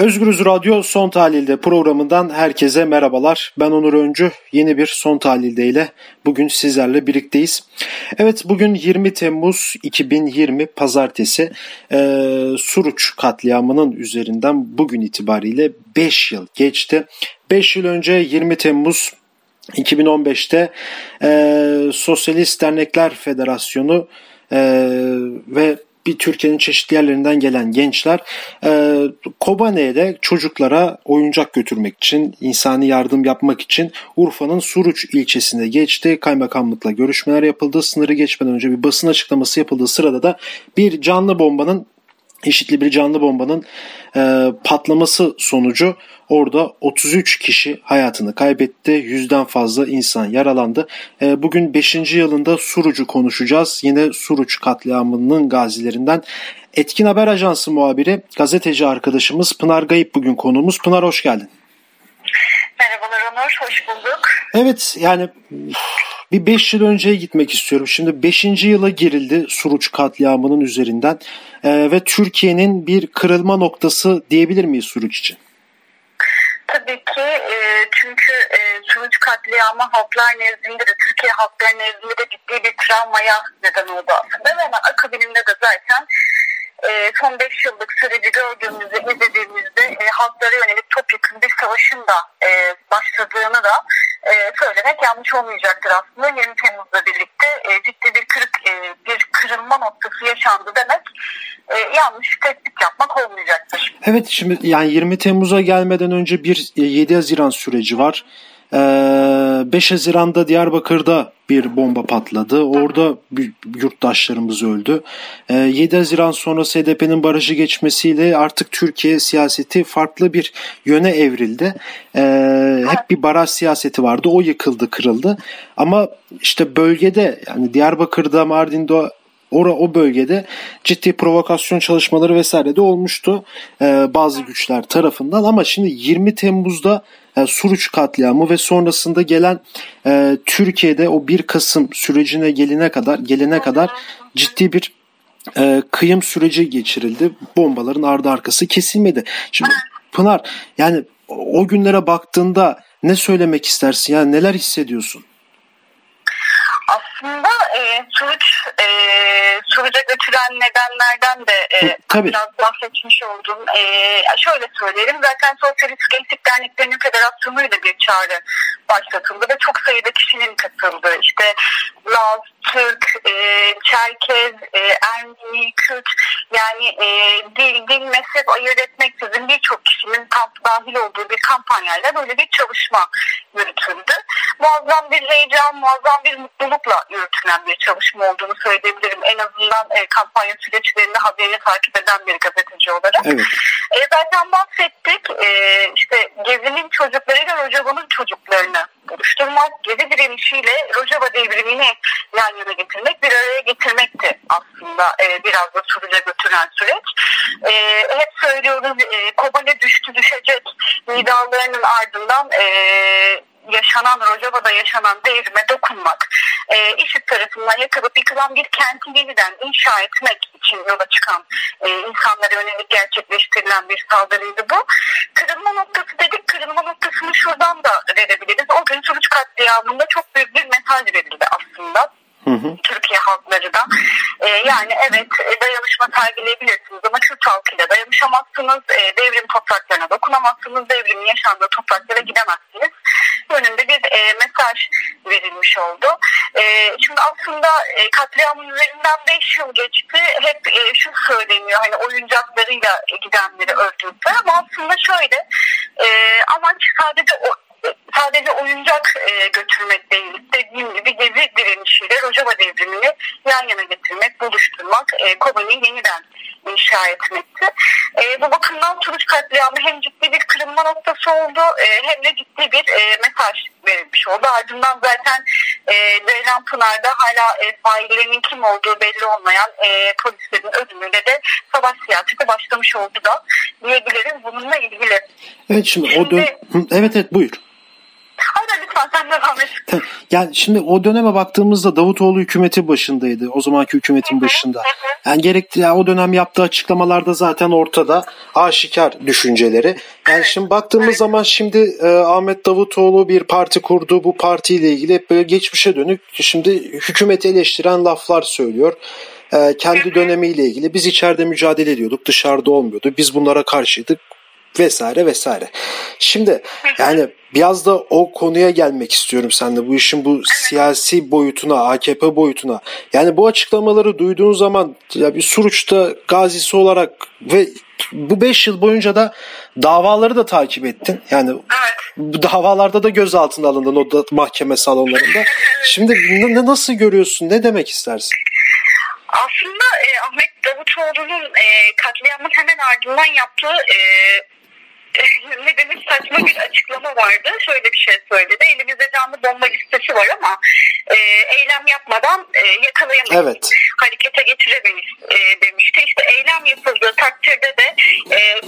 Özgürüz Radyo Son Tahlil'de programından herkese merhabalar. Ben Onur Öncü. Yeni bir Son Tahlil'de ile bugün sizlerle birlikteyiz. Evet bugün 20 Temmuz 2020 Pazartesi e, Suruç katliamının üzerinden bugün itibariyle 5 yıl geçti. 5 yıl önce 20 Temmuz 2015'te e, Sosyalist Dernekler Federasyonu e, ve bir Türkiye'nin çeşitli yerlerinden gelen gençler e, Kobane'de çocuklara oyuncak götürmek için, insani yardım yapmak için Urfa'nın Suruç ilçesine geçti. Kaymakamlıkla görüşmeler yapıldı. Sınırı geçmeden önce bir basın açıklaması yapıldığı sırada da bir canlı bombanın eşitli bir canlı bombanın e, patlaması sonucu orada 33 kişi hayatını kaybetti. Yüzden fazla insan yaralandı. E, bugün 5. yılında Suruç'u konuşacağız. Yine Suruç katliamının gazilerinden. Etkin Haber Ajansı muhabiri gazeteci arkadaşımız Pınar Gayip bugün konuğumuz. Pınar hoş geldin. Merhabalar Onur, hoş bulduk. Evet yani bir 5 yıl önceye gitmek istiyorum. Şimdi 5. yıla girildi Suruç katliamının üzerinden ee, ve Türkiye'nin bir kırılma noktası diyebilir miyiz Suruç için? Tabii ki e, çünkü e, Suruç katliamı halklar nezdinde de Türkiye halklar nezdinde de ciddi bir travmaya neden oldu aslında ve akabininde de zaten e, son 5 yıllık süreci gördüğümüzde, izlediğimizde e, halklara yönelik topyekun bir savaşın da e, başladığını da e, söylemek yanlış olmayacaktır aslında. 20 Temmuz'la birlikte e, ciddi bir kırık e, bir kırılma noktası yaşandı demek e, yanlış tespit yapmak olmayacaktır. Evet şimdi yani 20 Temmuz'a gelmeden önce bir 7 e, Haziran süreci var. 5 ee, Haziran'da Diyarbakır'da bir bomba patladı. Orada yurttaşlarımız öldü. 7 ee, Haziran sonrası HDP'nin barajı geçmesiyle artık Türkiye siyaseti farklı bir yöne evrildi. Ee, hep bir baraj siyaseti vardı. O yıkıldı, kırıldı. Ama işte bölgede yani Diyarbakır'da, Mardin'de Ora o bölgede ciddi provokasyon çalışmaları vesaire de olmuştu bazı güçler tarafından ama şimdi 20 Temmuz'da e, Suruç katliamı ve sonrasında gelen e, Türkiye'de o 1 Kasım sürecine gelene kadar gelene kadar ciddi bir e, kıyım süreci geçirildi. Bombaların ardı arkası kesilmedi. Şimdi Pınar yani o günlere baktığında ne söylemek istersin? Yani neler hissediyorsun? Aslında e, suç e, suça götüren nedenlerden de e, Tabii. biraz bahsetmiş oldum. E, şöyle söyleyelim zaten Sosyalist Gençlik Derneklerinin Federasyonu'yla bir çağrı başlatıldı ve çok sayıda kişinin katıldığı işte Laz, Türk, e, Çerkez, e, Ermeni, Kürt yani e, dil, dil, mezhep ayırt etmeksizin birçok kişinin kamp dahil olduğu bir kampanyayla böyle bir çalışma yürütüldü. Muazzam bir heyecan, muazzam bir mutlulukla yürütülen bir çalışma olduğunu söyleyebilirim. En azından e, kampanya süreçlerini haberini takip eden bir gazeteci olarak. Evet. E, zaten bahsettik. E, işte Gezi'nin çocuklarıyla Rojava'nın çocuklarını oluşturmak, Gezi direnişiyle Rojava devrimini yan yana getirmek, bir araya getirmekti aslında e, biraz da Suruç'a götüren süreç. E, hep söylüyoruz e, Kobane düştü düşecek nidalarının ardından e, yaşanan Rojava'da yaşanan devrime dokunmak, e, IŞİD tarafından yakılıp yıkılan bir kenti yeniden inşa etmek için yola çıkan e, insanlara yönelik gerçekleştirilen bir saldırıydı bu. Kırılma noktası dedik, kırılma noktasını şuradan da verebiliriz. O gün Suruç katliamında çok büyük bir mesaj verildi aslında. Hı hı. Türkiye halkları da. E, yani evet e, dayanışma sergileyebilirsiniz ama Kürt halkıyla dayanışamazsınız. E, devrim topraklarına dokunamazsınız. Devrimin yaşandığı topraklara gidemezsiniz. Yönünde bir e, mesaj verilmiş oldu. E, şimdi aslında e, katliamın üzerinden 5 yıl geçti. Hep e, şu söyleniyor hani oyuncaklarıyla gidenleri öldürdüler ama aslında şöyle e, amaç sadece o sadece oyuncak e, götürmek değil. Dediğim gibi gezi direnişiyle Rojava devrimini yan yana getirmek, buluşturmak, e, Kobani'yi yeniden inşa etmekti. E, bu bakımdan Turuç katliamı hem ciddi bir kırılma noktası oldu e, hem de ciddi bir e, mesaj verilmiş oldu. Ardından zaten e, Ceylan Pınar'da hala e, faillerinin kim olduğu belli olmayan e, polislerin ölümüyle de savaş siyaseti başlamış oldu da diyebiliriz bununla ilgili. Evet şimdi, şimdi o dön... Evet evet buyur. Hayır lütfen sen Sen devam et. Yani şimdi o döneme baktığımızda Davutoğlu hükümeti başındaydı. O zamanki hükümetin başında. Yani gerekli yani o dönem yaptığı açıklamalarda zaten ortada aşikar düşünceleri. Yani şimdi baktığımız zaman şimdi e, Ahmet Davutoğlu bir parti kurdu. Bu partiyle ilgili hep böyle geçmişe dönük şimdi hükümeti eleştiren laflar söylüyor e, kendi dönemiyle ilgili biz içeride mücadele ediyorduk dışarıda olmuyordu biz bunlara karşıydık vesaire vesaire. Şimdi yani biraz da o konuya gelmek istiyorum seninle. Bu işin bu siyasi boyutuna, AKP boyutuna. Yani bu açıklamaları duyduğun zaman ya bir Suruç'ta gazisi olarak ve bu 5 yıl boyunca da davaları da takip ettin. Yani bu davalarda da gözaltına alındın o da mahkeme salonlarında. Şimdi ne, nasıl görüyorsun? Ne demek istersin? Aslında e, Ahmet Davutoğlu'nun e, katliamın hemen ardından yaptığı e, ne demiş saçma bir açıklama vardı. Şöyle bir şey söyledi. Elimizde canlı bomba listesi var ama e, eylem yapmadan e, yakalayamayız. Evet. Harekete geçiremeyiz e, demişti. İşte eylem yapıldığı takdirde de e,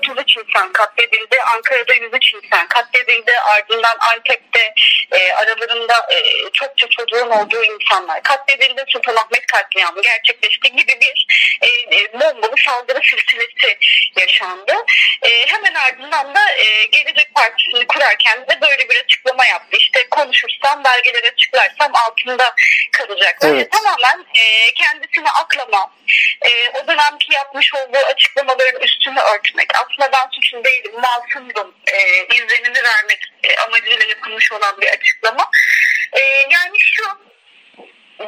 33 insan katledildi. Ankara'da 103 insan katledildi. Ardından Antep'te e, aralarında e, çokça çocuğun olduğu insanlar katledildi. Sultanahmet katliamı gerçekleşti gibi bir e, e, bombalı saldırı silsilesi yaşandı. E, hemen ardından da e, Gelecek Partisi'ni kurarken de böyle bir açıklama yaptı. İşte konuşursam, belgeleri açıklarsam altında kalacaklar. Evet. tamamen e, kendisini aklama, e, o dönemki yapmış olduğu açıklamaların üstünü örtmek. Aslında ben suçlu değilim, masumdum e, izlenimi vermek e, amacıyla yapılmış olan bir açıklama. E, yani şu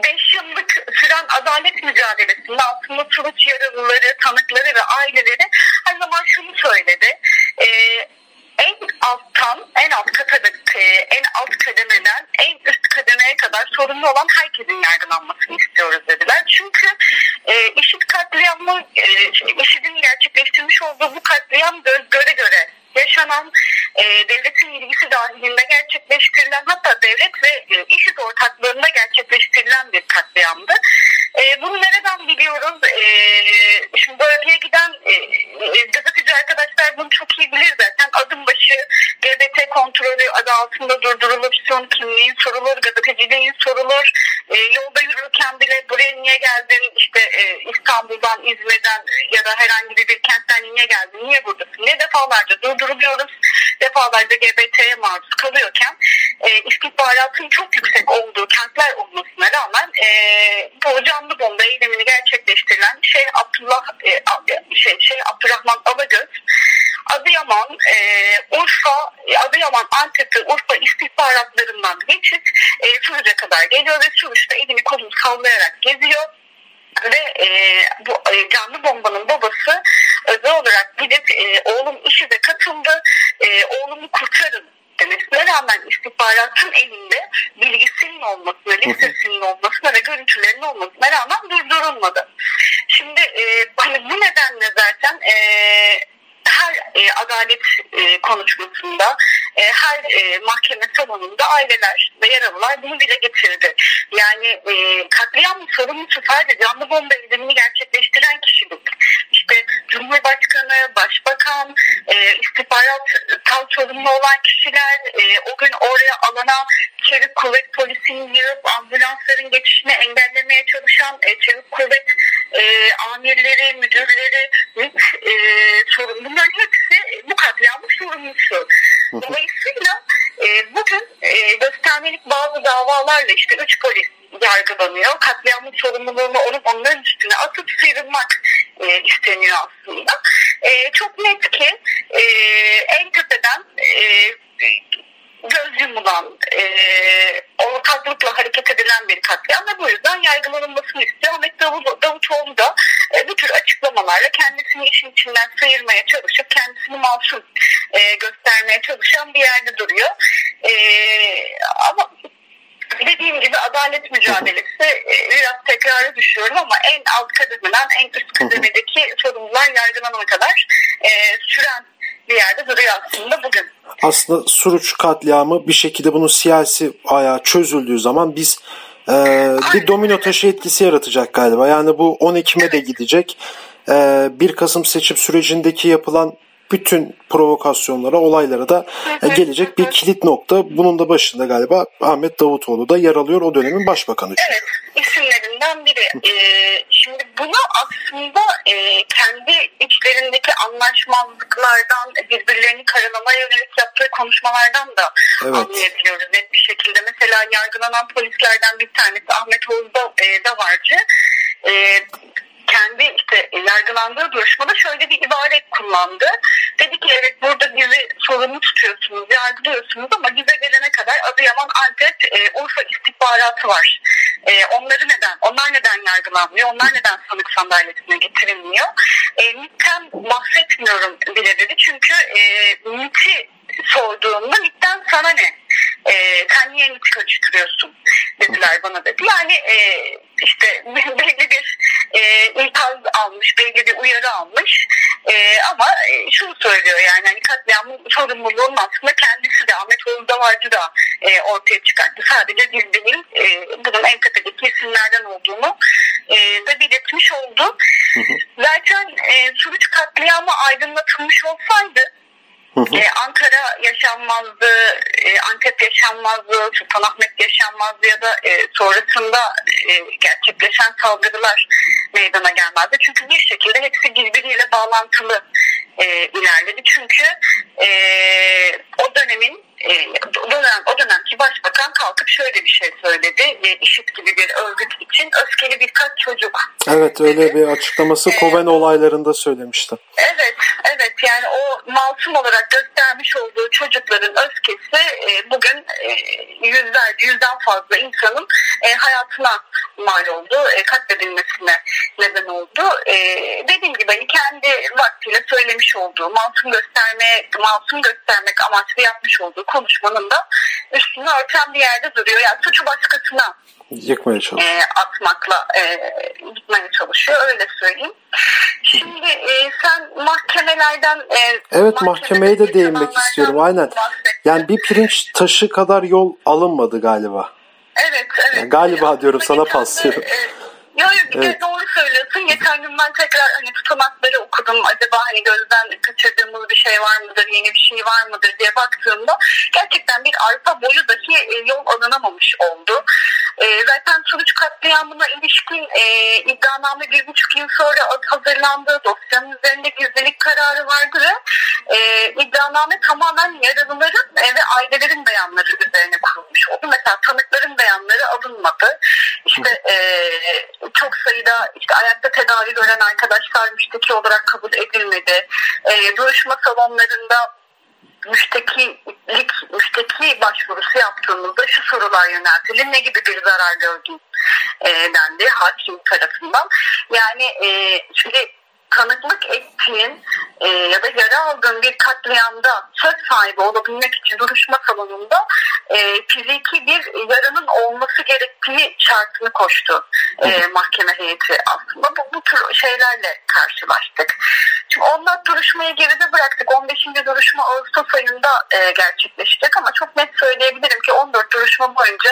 5 yıllık süren adalet mücadelesinde aslında Suruç yaralıları, tanıkları ve aileleri her zaman şunu söyledi. E, en alttan, en alt kademeden, en alt kademeden en üst kademeye kadar sorumlu olan herkesin yargılanmasını istiyoruz dediler. Çünkü e, IŞİD katliamı, e, IŞİD'in gerçekleştirmiş olduğu bu katliam göz göre göre yaşanan e, devletin ilgisi dahilinde gerçekleştirilen hatta devlet ve e, IŞİD ortaklığında gerçekleştirilen bir katliamdı. E, bunu nereden biliyoruz? E, şimdi bölgeye giden e, e, gazeteci arkadaşlar bunu çok iyi bilir zaten. Adım başı GBT kontrolü adı altında durdurulur, son kimliğin sorulur, gazeteciliğin sorulur. E, yolda yürürken bile buraya niye geldin? İşte e, İstanbul'dan, İzmir'den ya da herhangi bir kentten niye geldin? Niye buradasın? Ne defalarca durduruluyoruz. Defalarca GBT'ye maruz kalıyorken e, istihbaratın çok yüksek olduğu kentler olmasına rağmen e, bu canlı bomba eylemini gerçekleştirilen şey Abdullah e, şey, şey Abdurrahman Alagöz Adıyaman, e, Urfa, Adıyaman, Antep Urfa istihbaratlarından geçip e, Suruç'a kadar geliyor ve Suruç'ta elini kolunu sallayarak geziyor ve e, bu e, canlı bombanın babası özel olarak gidip e, oğlum işi de katıldı, e, oğlumu kurtarın demesine rağmen istihbaratın elinde bilgisinin olmasına, listesinin olmasına ve görüntülerinin olmasına rağmen durdurulmadı. Şimdi e, hani bu nedenle zaten e, her e, adalet e, konuşmasında, e, her e, mahkeme salonunda aileler ve yaralılar bunu dile getirdi. Yani e, katliam sorumlusu sadece canlı bomba eylemini gerçekleştiren kişilik. İşte Cumhurbaşkanı, Başbakan, e, istihbarat tam sorumlu olan kişiler, e, o gün oraya alana çevik kuvvet polisini yığıp ambulansların geçişini engellemeye çalışan e, çevik kuvvet e, amirleri, müdürleri, e, sorumlu bunların hepsi bu katliamın sorumlusu. Dolayısıyla e, bugün e, göstermelik bazı davalarla işte üç polis yargılanıyor. Katliamın sorumluluğunu onun onların üstüne atıp sıyrılmak e, isteniyor aslında. E, çok net ki e, en tepeden e, göz yumulan, e, ortaklıkla hareket edilen bir katliam ve bu yüzden yargılanılmasını istiyor. Ahmet Davut, açıklamalarla kendisini işin içinden sıyırmaya çalışıp kendisini masum e, göstermeye çalışan bir yerde duruyor. E, ama dediğim gibi adalet mücadelesi e, biraz tekrarı düşüyorum ama en alt kademeden en üst kademedeki sorumlular yargılanana kadar e, süren bir yerde duruyor aslında bugün. Aslında Suruç katliamı bir şekilde bunun siyasi ayağı çözüldüğü zaman biz e, bir domino taşı etkisi yaratacak galiba. Yani bu 10 Ekim'e de gidecek. E, 1 Kasım seçim sürecindeki yapılan bütün provokasyonlara, olaylara da gelecek bir kilit nokta. Bunun da başında galiba Ahmet Davutoğlu da yer alıyor o dönemin başbakanı. Çünkü. Evet, isimlerinden biri. Ee, şimdi bunu aslında e, kendi içlerindeki anlaşmazlıklardan, birbirlerini karalamaya yönelik yaptığı konuşmalardan da evet. anlayabiliyoruz net bir şekilde. Mesela yargılanan polislerden bir tanesi Ahmet Oğuz da, e. E, kendi işte yargılandığı duruşmada şöyle bir ibare kullandı. Dedi ki evet burada bizi sorumlu tutuyorsunuz, yargılıyorsunuz ama bize gelene kadar Adıyaman, Antep, e, Urfa istihbaratı var. E, onları neden, onlar neden yargılanmıyor, onlar neden sanık sandalyesine getirilmiyor? E, MİT'ten bahsetmiyorum bile dedi çünkü e, MİT'i sorduğumda MİT'ten sana ne? E, sen niye MİT'i kaçırıyorsun? dediler bana dedi. Yani e, işte ikaz almış, belli bir uyarı almış. E, ama e, şunu söylüyor yani hani katliamın sorumluluğunun aslında kendisi de Ahmet Oğuz Davarcı da e, ortaya çıkarttı. Sadece biz değil e, bunun en tepedeki isimlerden olduğunu e, da belirtmiş oldu. Zaten e, Suruç katliamı aydınlatılmış olsaydı e, Ankara yaşanmazdı, e, Antep yaşanmazdı, Sultanahmet yaşanmazdı ya da e, sonrasında e, gerçekleşen saldırılar meydana gelmezdi. Çünkü bir şekilde hepsi birbiriyle bağlantılı e, ilerledi. Çünkü e, o dönemin e, o, dönem, başbakan kalkıp şöyle bir şey söyledi. E, IŞİD gibi bir örgüt için öfkeli birkaç çocuk. Evet öyle dedi. bir açıklaması e, Koven olaylarında söylemişti. Evet, evet yani o masum olarak göstermiş olduğu çocukların öfkesi e, bugün e, yüzlerce, yüzden fazla insanın e, hayatına mal oldu, e, katledilmesine neden oldu. E, dediğim gibi hani kendi vaktiyle söylemiş olduğu, masum gösterme, masum göstermek amaçlı yapmış olduğu konuşmanın da üstünü örten bir yerde duruyor. Yani suçu başkasına yıkmaya çalışıyor. E, atmakla e, gitmeye çalışıyor öyle söyleyeyim. Şimdi e, sen mahkemelerden e, Evet mahkemeye de değinmek istiyorum aynen. Yani bir pirinç taşı kadar yol alınmadı galiba. Evet evet. Yani galiba diyorum sana paslıyorum. E, Yok yok evet. doğru söylüyorsun. Geçen gün ben tekrar hani tutanakları okudum. Acaba hani gözden kaçırdığımız bir şey var mıdır, yeni bir şey var mıdır diye baktığımda gerçekten bir arpa boyu dahi e, yol alınamamış oldu. E, zaten Suruç katliamına ilişkin e, iddianame bir buçuk yıl sonra hazırlandı. Dosyanın üzerinde gizlilik kararı vardı ve e, iddianame tamamen yaralıların e, ve ailelerin beyanları üzerine kurulmuş oldu. Mesela tanıkların beyanları alınmadı. İşte e, çok sayıda işte ayakta tedavi gören arkadaşlar müşteki olarak kabul edilmedi. E, duruşma salonlarında müştekilik, müşteki başvurusu yaptığımızda şu sorular yöneltilir. Ne gibi bir zarar gördün e, dendi hakim tarafından. Yani e, şimdi tanıklık ettiğin e, ya da yara aldığın bir katliamda söz sahibi olabilmek için duruşma salonunda e, fiziki bir yaranın olması gerektiği şartını koştu e, mahkeme heyeti aslında. Bu, bu tür şeylerle karşılaştık. Şimdi ondan duruşmayı geride bıraktık. 15. duruşma Ağustos ayında e, gerçekleşecek ama çok net söyleyebilirim ki 14 duruşma boyunca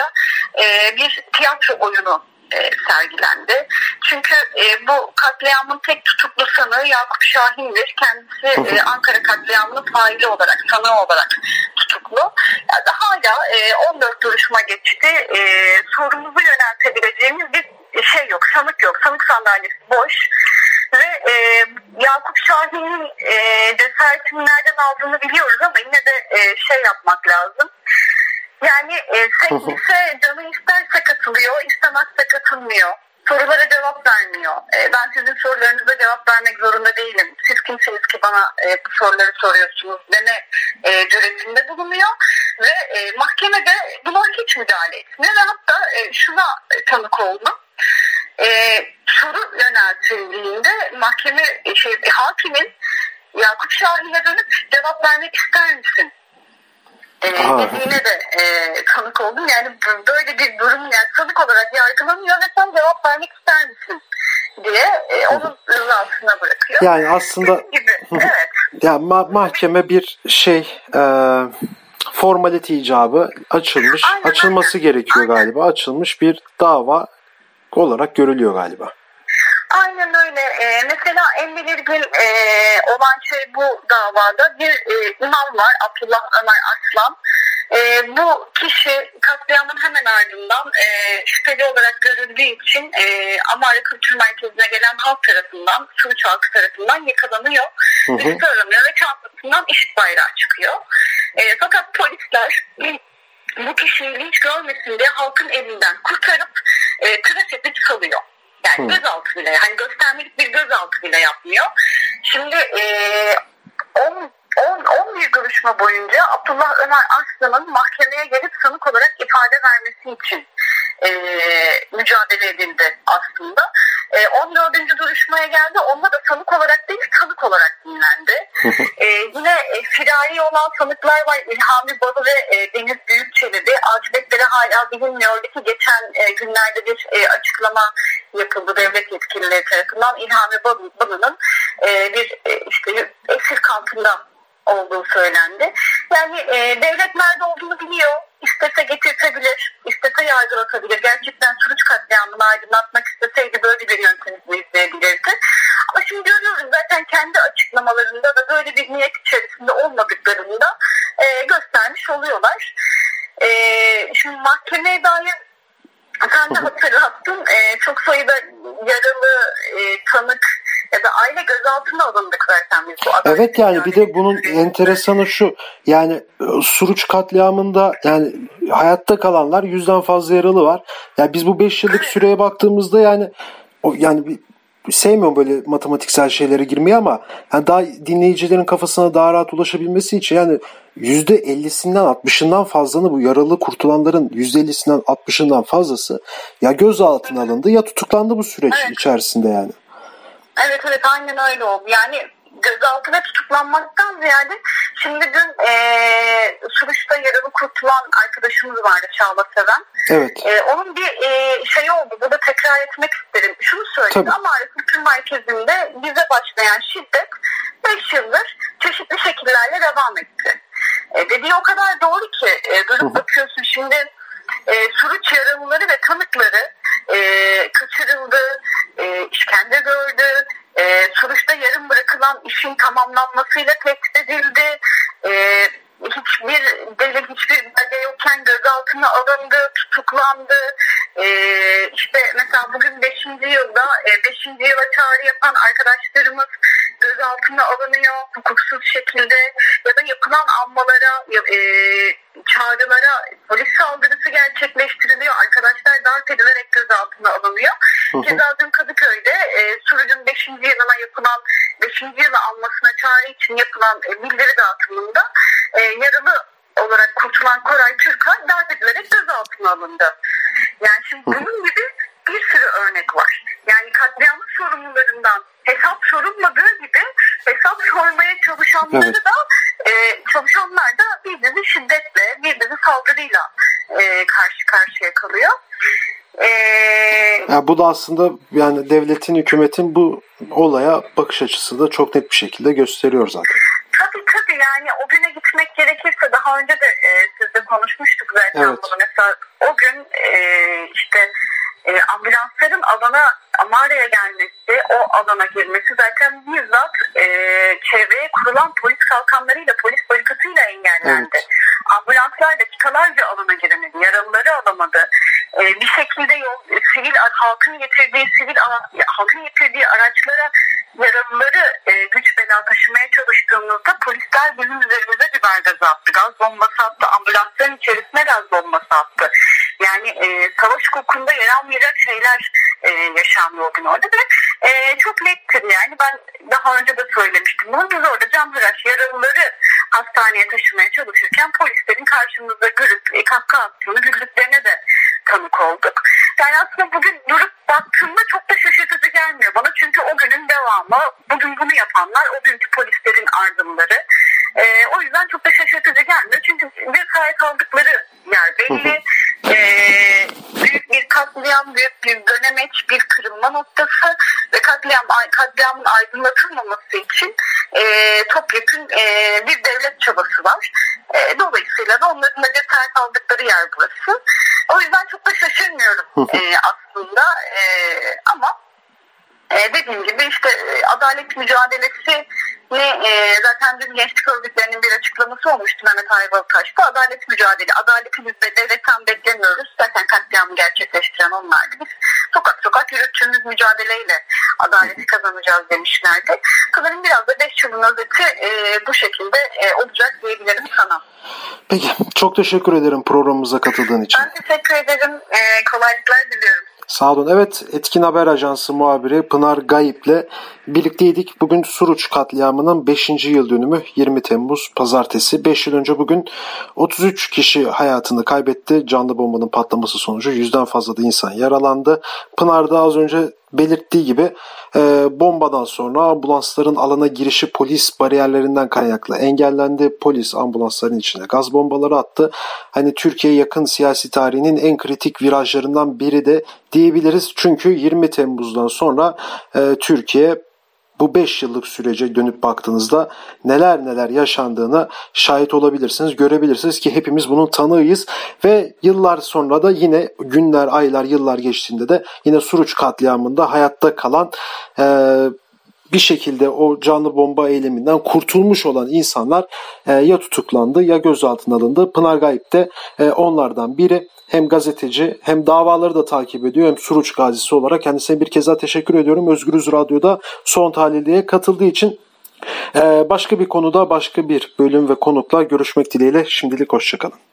e, bir tiyatro oyunu e, sergilendi. Çünkü e, bu katliamın tek tutuklu sanığı Yakup Şahin'dir. Kendisi e, Ankara katliamının faili olarak, sanığı olarak tutuklu. Yani hala e, 14 duruşma geçti. E, sorumuzu yöneltebileceğimiz bir şey yok, sanık yok. Sanık sandalyesi boş ve e, Yakup Şahin'in e, cesaretini nereden aldığını biliyoruz ama yine de e, şey yapmak lazım. Yani e, sevgilise canı isterse katılıyor, istemezse katılmıyor. Sorulara cevap vermiyor. E, ben sizin sorularınıza cevap vermek zorunda değilim. Siz kimsiniz ki bana e, bu soruları soruyorsunuz deme e, cüretinde bulunuyor. Ve e, mahkemede buna hiç müdahale etmiyor. Ve hatta e, şuna e, tanık oldum. E, soru yöneltildiğinde mahkeme şey, hakimin Yakup Şahin'e dönüp cevap vermek ister misin? E, dediğine de e, tanık oldum. Yani böyle bir durum yani tanık olarak yargılanıyor ve sen cevap vermek ister misin diye e, onun rızasına bırakıyor. Yani aslında gibi. evet. ya ma- mahkeme bir şey e, formalite icabı açılmış. Aynen, açılması aynen. gerekiyor aynen. galiba. Açılmış bir dava olarak görülüyor galiba. Aynen öyle. Ee, mesela en belirgin e, olan şey bu davada bir e, imam var Abdullah Ömer Aslan. E, bu kişi katliamın hemen ardından e, şüpheli olarak görüldüğü için e, Amare Kültür Merkezi'ne gelen halk tarafından, Suruç halkı tarafından yakalanıyor. Üstü aranıyor ve çantasından işit bayrağı çıkıyor. E, fakat polisler bu kişiyi linç görmesin diye halkın elinden kurtarıp e, tıraş edip salıyor. Yani hmm. gözaltı bile, hani göstermelik bir gözaltı bile yapmıyor. Şimdi e, 10 10, 11 görüşme boyunca Abdullah Ömer Arslan'ın mahkemeye gelip sanık olarak ifade vermesi için e, mücadele edildi aslında. E, 14. duruşmaya geldi. Onda da sanık olarak değil tanık olarak dinlendi. e, yine e, firari olan sanıklar var. İlhami Balı ve e, Deniz Büyükçelik'i. Akıbetleri hala bilinmiyordu ki geçen e, günlerde bir e, açıklama yapıldı devlet yetkilileri tarafından. İlhami Balı'nın e, bir e, işte esir kampında olduğu söylendi. Yani e, devlet nerede olduğunu biliyor. İstese getirtebilir, istese yargılatabilir. Gerçekten Suruç katliamını aydınlatmak isteseydi böyle bir yöntem izleyebilirdi. Ama şimdi görüyoruz zaten kendi açıklamalarında da böyle bir niyet içerisinde olmadıklarını da e, göstermiş oluyorlar. E, şimdi mahkemeye dair sen de hatırlattın. E, çok sayıda yaralı e, tanık ya da aile gözaltına alındık zaten biz bu Evet yani bir de bunun enteresanı şu yani e, Suruç katliamında yani hayatta kalanlar yüzden fazla yaralı var. Yani biz bu 5 yıllık süreye baktığımızda yani o yani bir sevmiyorum böyle matematiksel şeylere girmeyi ama yani daha dinleyicilerin kafasına daha rahat ulaşabilmesi için yani %50'sinden 60'ından fazlanı bu yaralı kurtulanların %50'sinden 60'ından fazlası ya gözaltına alındı ya tutuklandı bu süreç evet. içerisinde yani. Evet evet aynen öyle oldu. Yani gözaltı ve tutuklanmaktan ziyade şimdi dün e, Suruç'ta yaralı kurtulan arkadaşımız vardı Çağla Seven. Evet. E, onun bir e, şey oldu. Burada tekrar etmek isterim. Şunu söyledi Tabii. ama Kültür Merkezi'nde bize başlayan şiddet 5 yıldır çeşitli şekillerle devam etti. E, dediği o kadar doğru ki e, durup bakıyorsun şimdi e, Suruç yaralıları ve tanıkları e, kaçırıldı, e, işkence gördü, e, Suruç'ta yarım bırakılan işin tamamlanmasıyla tehdit edildi. E, hiçbir devlet hiçbir belge yokken gözaltına alındı, tutuklandı. E, işte mesela bugün 5. yılda 5. E, yıla çağrı yapan arkadaşlarımız gözaltına alınıyor hukuksuz şekilde ya da yapılan anmalara, e, çağrılara polis saldırısı gerçekleştiriliyor. Arkadaşlar darp edilerek gözaltına alınıyor. Keza dün Kadıköy'de e, Suruc'un 5. yılına yapılan 5. yılı almasına çağrı için yapılan e, bildiri dağıtımında e, yaralı olarak kurtulan Koray Türkay darp edilerek gözaltına alındı. Yani şimdi bunun gibi bir sürü örnek var. Yani katliamın sorumlularından hesap sorulmadığı gibi hesap sormaya çalışanları evet. da e, çalışanlar da bir dizi şiddetle, bir dizi saldırıyla e, karşı karşıya kalıyor. Ee, yani bu da aslında yani devletin, hükümetin bu olaya bakış açısı da çok net bir şekilde gösteriyor zaten. Tabii tabii yani o güne gitmek gerekirse daha önce de e, sizle konuşmuştuk zaten evet. bunu. Mesela o gün e, işte e, ambulansların alana Amara'ya gelmesi, o alana girmesi zaten bizzat e, çevreye kurulan polis kalkanlarıyla, polis barikatıyla engellendi. Evet. Ambulanslar dakikalarca alana giremedi, yaralıları alamadı. E, bir şekilde yol, sivil halkın getirdiği sivil halkın getirdiği araçlara yaralıları e, güç bela taşımaya çalıştığımızda polisler bizim üzerimize biber attı. Gaz bombası attı. Ambulansların içerisine gaz bombası attı. Yani e, savaş kokunda yer şeyler e, yaşandı gün orada. Ve e, çok nettir yani. Ben daha önce de söylemiştim bunu. Biz orada canhıraş yaralıları hastaneye taşımaya çalışırken polislerin karşımızda gülüp e, kahkaha attığını güldüklerine de tanık olduk. Yani aslında bugün durup baktığımda çok da şaşırtıcı gelmiyor bana. Çünkü o günün devamı bugün bunu yapanlar o günkü polislerin ardımları. E, o yüzden çok da şaşırtıcı gelmiyor. Çünkü bir sahip aldıkları yer belli katliam, büyük bir dönemeç, bir kırılma noktası ve katliam, katliamın aydınlatılmaması için e, topyekun e, bir devlet çabası var. E, dolayısıyla da onların da cesaret aldıkları yer burası. O yüzden çok da şaşırmıyorum e, aslında e, ama E, dediğim gibi işte e, adalet mücadelesi ne e, zaten dün gençlik örgütlerinin bir açıklaması olmuştu Mehmet Ayvalıtaş'ta. Adalet mücadele, adaleti biz de devletten beklemiyoruz. Zaten katliamı gerçekleştiren onlardı. Biz sokak sokak yürüttüğümüz mücadeleyle adaleti kazanacağız demişlerdi. Sanırım biraz da 5 yılın özeti e, bu şekilde e, olacak diyebilirim sana. Peki çok teşekkür ederim programımıza katıldığın için. Ben teşekkür ederim. E, kolaylıklar diliyorum. Sağ olun. Evet Etkin Haber Ajansı muhabiri Pınar Gayip'le birlikteydik. Bugün Suruç katliamının 5. yıl dönümü 20 Temmuz pazartesi. 5 yıl önce bugün 33 kişi hayatını kaybetti. Canlı bombanın patlaması sonucu yüzden fazla da insan yaralandı. Pınar da az önce belirttiği gibi e, bombadan sonra ambulansların alana girişi polis bariyerlerinden kaynaklı engellendi. Polis ambulansların içine gaz bombaları attı. Hani Türkiye yakın siyasi tarihinin en kritik virajlarından biri de diyebiliriz. Çünkü 20 Temmuz'dan sonra e, Türkiye bu 5 yıllık sürece dönüp baktığınızda neler neler yaşandığını şahit olabilirsiniz, görebilirsiniz ki hepimiz bunun tanığıyız ve yıllar sonra da yine günler, aylar, yıllar geçtiğinde de yine Suruç katliamında hayatta kalan e, bir şekilde o canlı bomba eyleminden kurtulmuş olan insanlar e, ya tutuklandı ya gözaltına alındı. Pınar Gayip de e, onlardan biri hem gazeteci hem davaları da takip ediyor hem Suruç gazisi olarak kendisine bir kez daha teşekkür ediyorum. Özgürüz Radyo'da son tahliliye katıldığı için ee, başka bir konuda başka bir bölüm ve konukla görüşmek dileğiyle şimdilik hoşçakalın.